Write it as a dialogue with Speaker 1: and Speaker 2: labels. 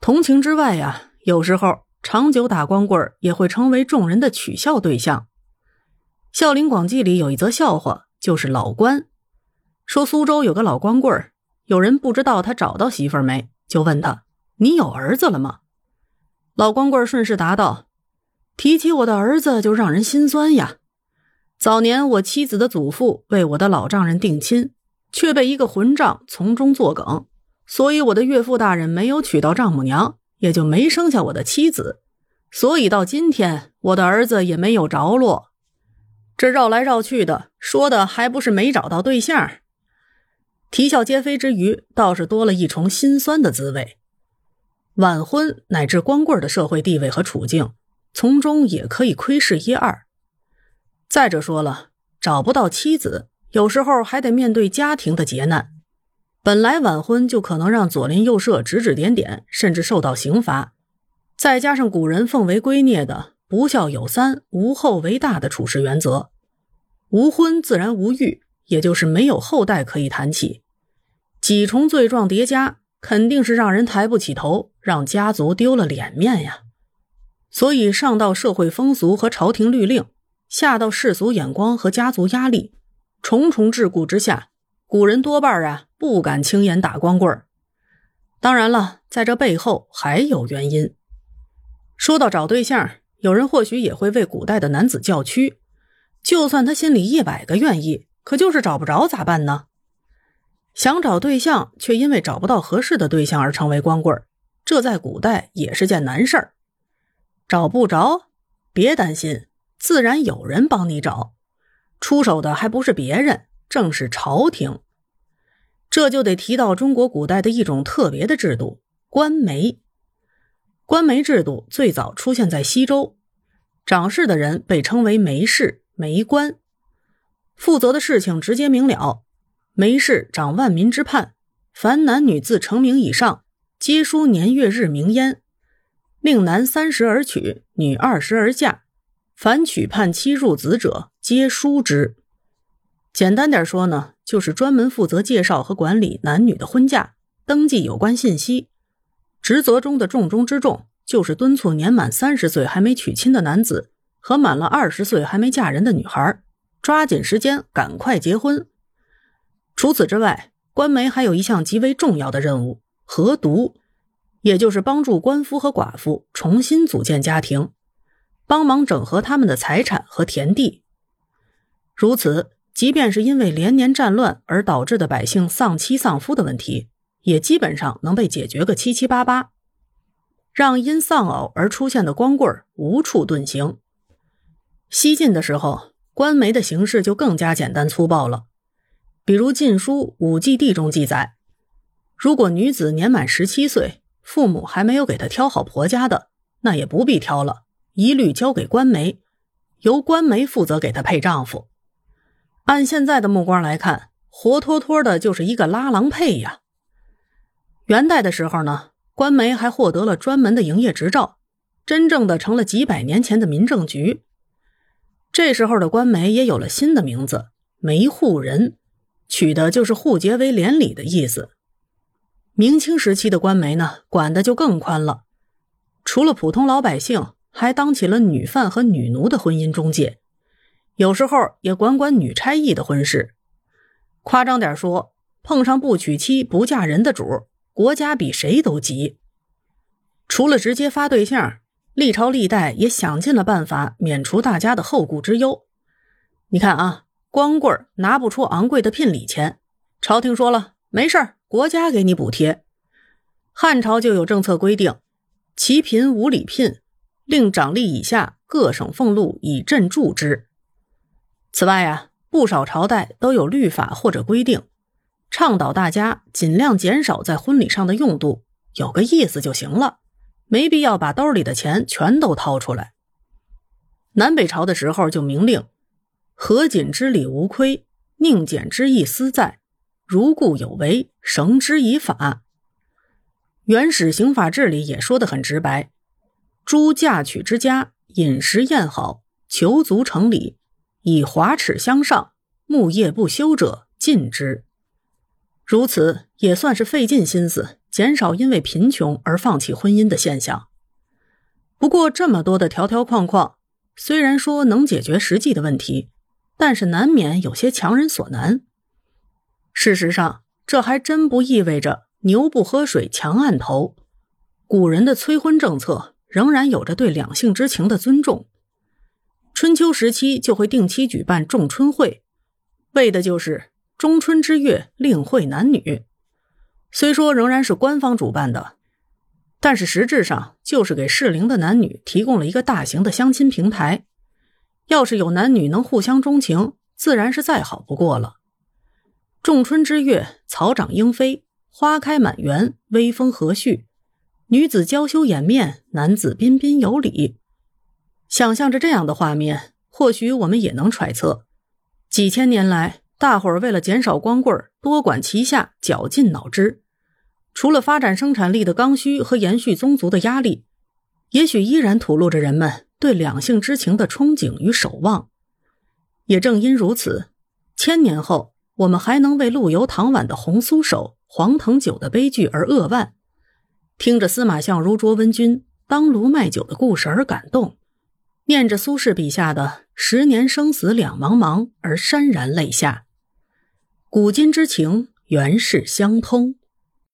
Speaker 1: 同情之外呀，有时候长久打光棍也会成为众人的取笑对象。《孝陵广记》里有一则笑话，就是老关说苏州有个老光棍有人不知道他找到媳妇没，就问他：“你有儿子了吗？”老光棍顺势答道：“提起我的儿子，就让人心酸呀。早年我妻子的祖父为我的老丈人定亲，却被一个混账从中作梗。”所以我的岳父大人没有娶到丈母娘，也就没生下我的妻子。所以到今天，我的儿子也没有着落。这绕来绕去的，说的还不是没找到对象？啼笑皆非之余，倒是多了一重心酸的滋味。晚婚乃至光棍的社会地位和处境，从中也可以窥视一二。再者说了，找不到妻子，有时候还得面对家庭的劫难。本来晚婚就可能让左邻右舍指指点点，甚至受到刑罚，再加上古人奉为圭臬的“不孝有三，无后为大”的处事原则，无婚自然无育，也就是没有后代可以谈起。几重罪状叠加，肯定是让人抬不起头，让家族丢了脸面呀。所以上到社会风俗和朝廷律令，下到世俗眼光和家族压力，重重桎梏之下。古人多半啊不敢轻言打光棍儿，当然了，在这背后还有原因。说到找对象，有人或许也会为古代的男子叫屈，就算他心里一百个愿意，可就是找不着咋办呢？想找对象，却因为找不到合适的对象而成为光棍，这在古代也是件难事儿。找不着，别担心，自然有人帮你找，出手的还不是别人。正是朝廷，这就得提到中国古代的一种特别的制度——官媒。官媒制度最早出现在西周，掌事的人被称为媒士、媒官，负责的事情直接明了。媒士掌万民之判，凡男女自成名以上，皆书年月日名焉，令男三十而娶，女二十而嫁。凡娶判妻入子者，皆书之。简单点说呢，就是专门负责介绍和管理男女的婚嫁、登记有关信息。职责中的重中之重，就是敦促年满三十岁还没娶亲的男子和满了二十岁还没嫁人的女孩，抓紧时间赶快结婚。除此之外，官媒还有一项极为重要的任务——合独，也就是帮助官夫和寡妇重新组建家庭，帮忙整合他们的财产和田地。如此。即便是因为连年战乱而导致的百姓丧妻丧夫的问题，也基本上能被解决个七七八八，让因丧偶而出现的光棍无处遁形。西晋的时候，官媒的形式就更加简单粗暴了。比如《晋书·武纪地》中记载，如果女子年满十七岁，父母还没有给她挑好婆家的，那也不必挑了，一律交给官媒，由官媒负责给她配丈夫。按现在的目光来看，活脱脱的就是一个拉郎配呀。元代的时候呢，官媒还获得了专门的营业执照，真正的成了几百年前的民政局。这时候的官媒也有了新的名字——媒户人，取的就是户结为连理的意思。明清时期的官媒呢，管的就更宽了，除了普通老百姓，还当起了女犯和女奴的婚姻中介。有时候也管管女差役的婚事，夸张点说，碰上不娶妻不嫁人的主，国家比谁都急。除了直接发对象，历朝历代也想尽了办法免除大家的后顾之忧。你看啊，光棍拿不出昂贵的聘礼钱，朝廷说了没事国家给你补贴。汉朝就有政策规定，其贫无礼聘，令长吏以下各省俸禄以赈助之。此外呀，不少朝代都有律法或者规定，倡导大家尽量减少在婚礼上的用度，有个意思就行了，没必要把兜里的钱全都掏出来。南北朝的时候就明令：合锦之礼无亏，宁俭之意私在，如故有违，绳之以法。原始刑法志里也说得很直白：诸嫁娶之家，饮食宴好，求足成礼。以华齿相上，木业不修者，禁之。如此也算是费尽心思，减少因为贫穷而放弃婚姻的现象。不过，这么多的条条框框，虽然说能解决实际的问题，但是难免有些强人所难。事实上，这还真不意味着牛不喝水强按头。古人的催婚政策仍然有着对两性之情的尊重。春秋时期就会定期举办仲春会，为的就是中春之月令会男女。虽说仍然是官方主办的。但是实质上就是给适龄的男女提供了一个大型的相亲平台。要是有男女能互相钟情，自然是再好不过了。仲春之月，草长莺飞，花开满园，微风和煦，女子娇羞掩面，男子彬彬有礼。想象着这样的画面，或许我们也能揣测，几千年来，大伙儿为了减少光棍多管齐下，绞尽脑汁。除了发展生产力的刚需和延续宗族的压力，也许依然吐露着人们对两性之情的憧憬与守望。也正因如此，千年后我们还能为陆游唐婉的红酥手、黄藤酒的悲剧而扼腕，听着司马相如卓温君当卢卖酒的故事而感动，念着苏轼笔下的“十年生死两茫茫”而潸然泪下。古今之情，原是相通。